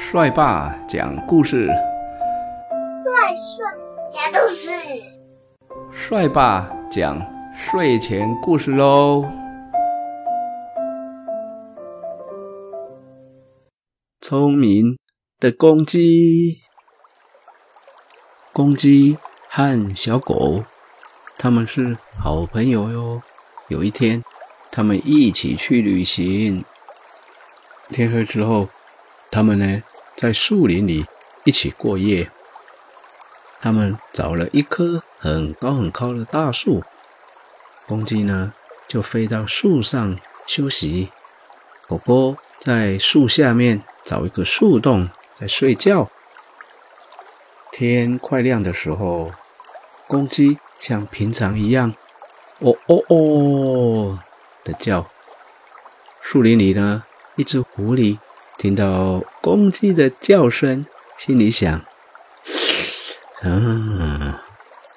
帅爸讲故事，帅帅讲故事，帅爸讲睡前故事喽。聪明的公鸡，公鸡和小狗，他们是好朋友哟。有一天，他们一起去旅行。天黑之后，他们呢在树林里一起过夜。他们找了一棵很高很高的大树，公鸡呢就飞到树上休息，狗狗在树下面找一个树洞在睡觉。天快亮的时候，公鸡像平常一样“哦哦哦”的叫。树林里呢。一只狐狸听到公鸡的叫声，心里想：“啊，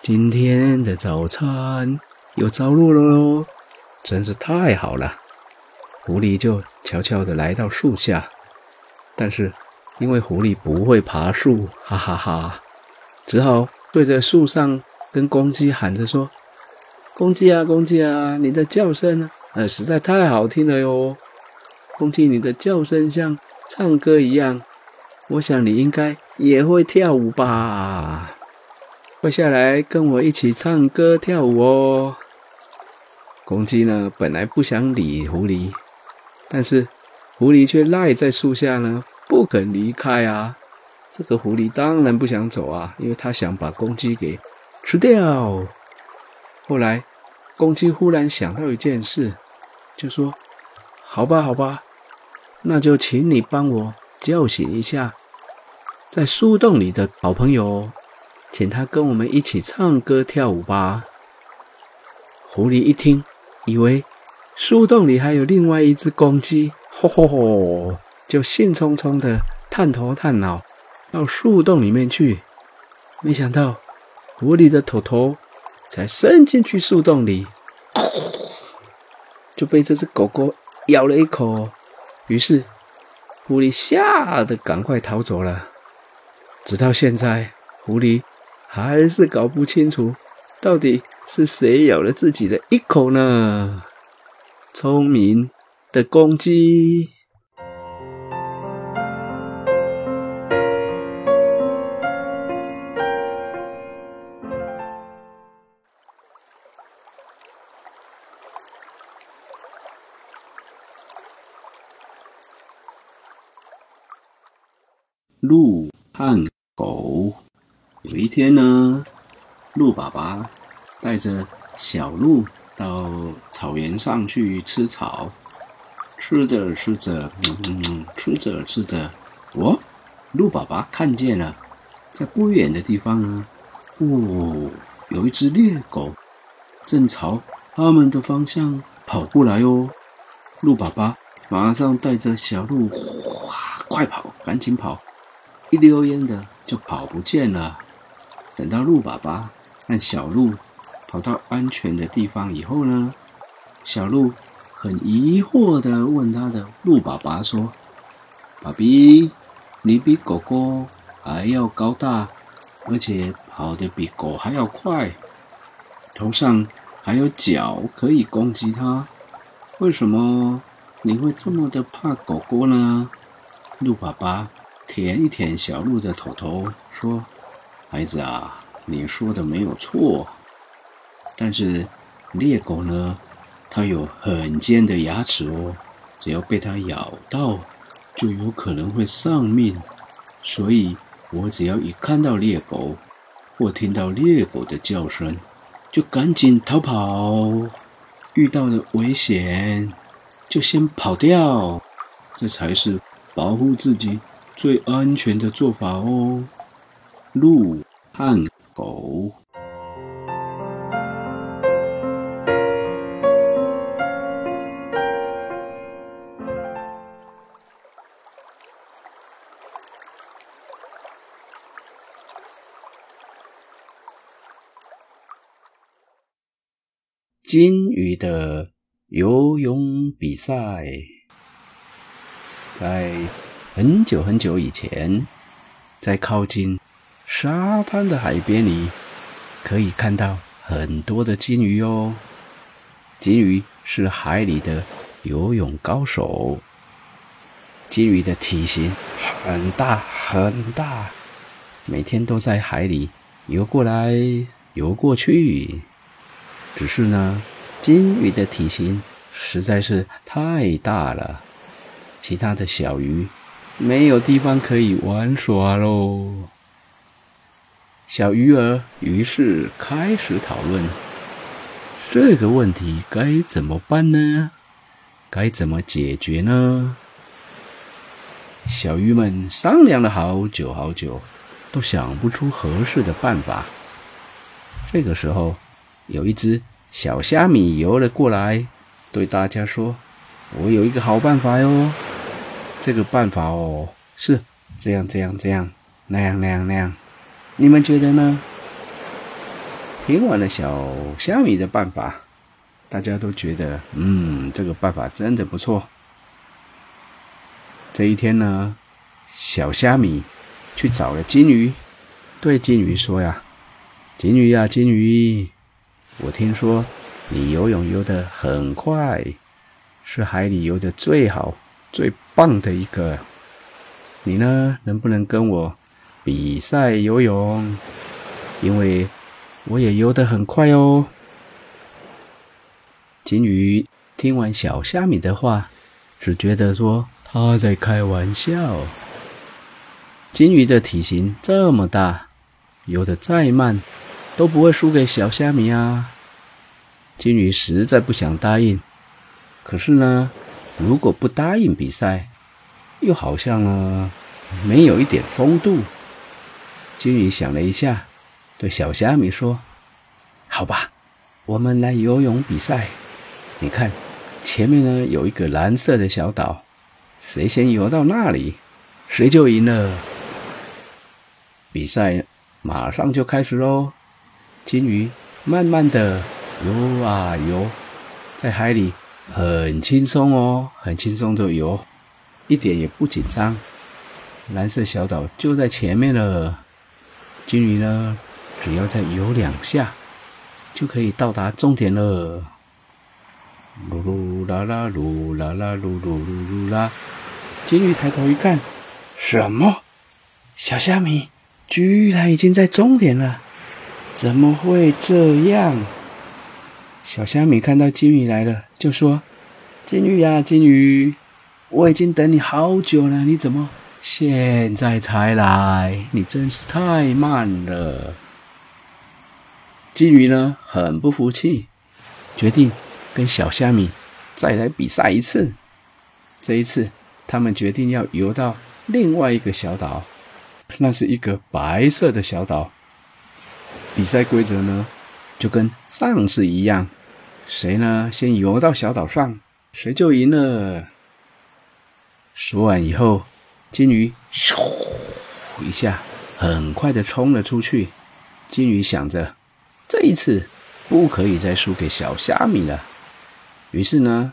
今天的早餐有着落了喽，真是太好了。”狐狸就悄悄地来到树下，但是因为狐狸不会爬树，哈哈哈，只好对着树上跟公鸡喊着说：“公鸡啊，公鸡啊，你的叫声呢，呃，实在太好听了哟。”公鸡，你的叫声像唱歌一样，我想你应该也会跳舞吧？快下来跟我一起唱歌跳舞哦！公鸡呢，本来不想理狐狸，但是狐狸却赖在树下呢，不肯离开啊。这个狐狸当然不想走啊，因为他想把公鸡给吃掉。后来，公鸡忽然想到一件事，就说。好吧，好吧，那就请你帮我叫醒一下在树洞里的好朋友，请他跟我们一起唱歌跳舞吧。狐狸一听，以为树洞里还有另外一只公鸡，吼吼吼，就兴冲冲的探头探脑到树洞里面去。没想到，狐狸的头头才伸进去树洞里，就被这只狗狗。咬了一口，于是狐狸吓得赶快逃走了。直到现在，狐狸还是搞不清楚到底是谁咬了自己的一口呢？聪明的公鸡。鹿和狗。有一天呢，鹿爸爸带着小鹿到草原上去吃草，吃着吃着，嗯，吃着吃着，哦，鹿爸爸看见了，在不远的地方呢，哦，有一只猎狗正朝他们的方向跑过来哦。鹿爸爸马上带着小鹿，哗，快跑，赶紧跑！一溜烟的就跑不见了。等到鹿爸爸和小鹿跑到安全的地方以后呢，小鹿很疑惑的问他的鹿爸爸说：“爸比，你比狗狗还要高大，而且跑得比狗还要快，头上还有角可以攻击它，为什么你会这么的怕狗狗呢？”鹿爸爸。舔一舔小鹿的头头，说：“孩子啊，你说的没有错。但是猎狗呢，它有很尖的牙齿哦，只要被它咬到，就有可能会丧命。所以，我只要一看到猎狗，或听到猎狗的叫声，就赶紧逃跑。遇到了危险，就先跑掉，这才是保护自己。”最安全的做法哦，鹿和狗。金鱼的游泳比赛，在。很久很久以前，在靠近沙滩的海边里，可以看到很多的金鱼哦。金鱼是海里的游泳高手。金鱼的体型很大很大，每天都在海里游过来游过去。只是呢，金鱼的体型实在是太大了，其他的小鱼。没有地方可以玩耍喽。小鱼儿于是开始讨论这个问题该怎么办呢？该怎么解决呢？小鱼们商量了好久好久，都想不出合适的办法。这个时候，有一只小虾米游了过来，对大家说：“我有一个好办法哟。”这个办法哦，是这样这样这样那样那样那样，你们觉得呢？听完了小虾米的办法，大家都觉得，嗯，这个办法真的不错。这一天呢，小虾米去找了金鱼，对金鱼说呀：“金鱼呀，金鱼，我听说你游泳游得很快，是海里游的最好。”最棒的一个，你呢？能不能跟我比赛游泳？因为我也游得很快哦。金鱼听完小虾米的话，只觉得说他在开玩笑。金鱼的体型这么大，游得再慢都不会输给小虾米啊。金鱼实在不想答应，可是呢？如果不答应比赛，又好像呢没有一点风度。金鱼想了一下，对小虾米说：“好吧，我们来游泳比赛。你看，前面呢有一个蓝色的小岛，谁先游到那里，谁就赢了。比赛马上就开始喽！金鱼慢慢的游啊游，在海里。”很轻松哦，很轻松的游，一点也不紧张。蓝色小岛就在前面了。金鱼呢，只要再游两下，就可以到达终点了。噜噜啦啦，噜啦啦，噜噜噜噜啦。金鱼抬头一看，什么？小虾米居然已经在终点了？怎么会这样？小虾米看到金鱼来了，就说：“金鱼呀，金鱼，我已经等你好久了，你怎么现在才来？你真是太慢了。”金鱼呢，很不服气，决定跟小虾米再来比赛一次。这一次，他们决定要游到另外一个小岛，那是一个白色的小岛。比赛规则呢？就跟上次一样，谁呢先游到小岛上，谁就赢了。说完以后，金鱼咻一下，很快的冲了出去。金鱼想着，这一次不可以再输给小虾米了。于是呢，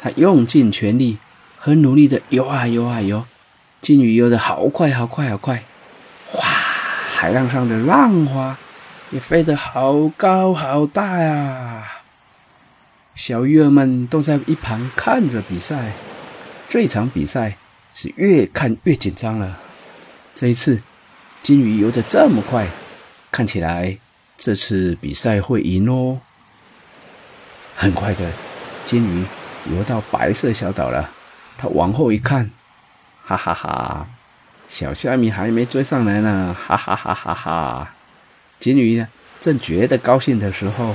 他用尽全力，很努力的游啊游啊游。金鱼游的好快好快好快，哇！海浪上的浪花。也飞得好高好大呀！小鱼儿们都在一旁看着比赛。这场比赛是越看越紧张了。这一次，金鱼游得这么快，看起来这次比赛会赢哦。很快的，金鱼游到白色小岛了。它往后一看，哈哈哈！小虾米还没追上来呢，哈哈哈哈哈！金鱼呢，正觉得高兴的时候，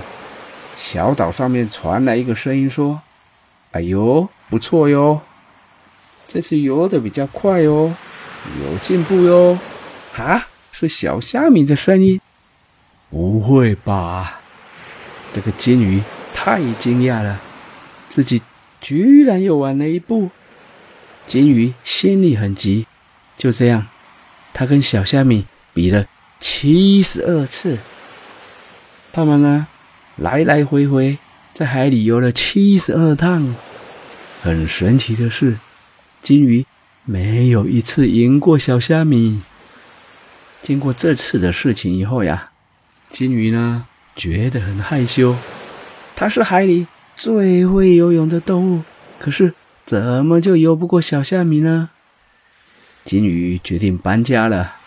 小岛上面传来一个声音说：“哎呦，不错哟，这次游的比较快哦，有进步哟。”啊，是小虾米的声音？不会吧？这个金鱼太惊讶了，自己居然又晚了一步。金鱼心里很急，就这样，他跟小虾米比了。七十二次，他们呢来来回回在海里游了七十二趟。很神奇的是，金鱼没有一次赢过小虾米。经过这次的事情以后呀，金鱼呢觉得很害羞。它是海里最会游泳的动物，可是怎么就游不过小虾米呢？金鱼决定搬家了。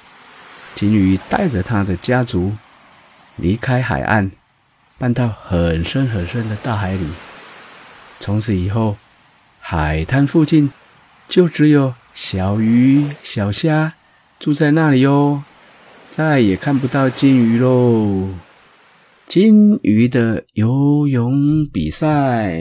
金鱼带着他的家族离开海岸，搬到很深很深的大海里。从此以后，海滩附近就只有小鱼、小虾住在那里哟，再也看不到金鱼喽。金鱼的游泳比赛。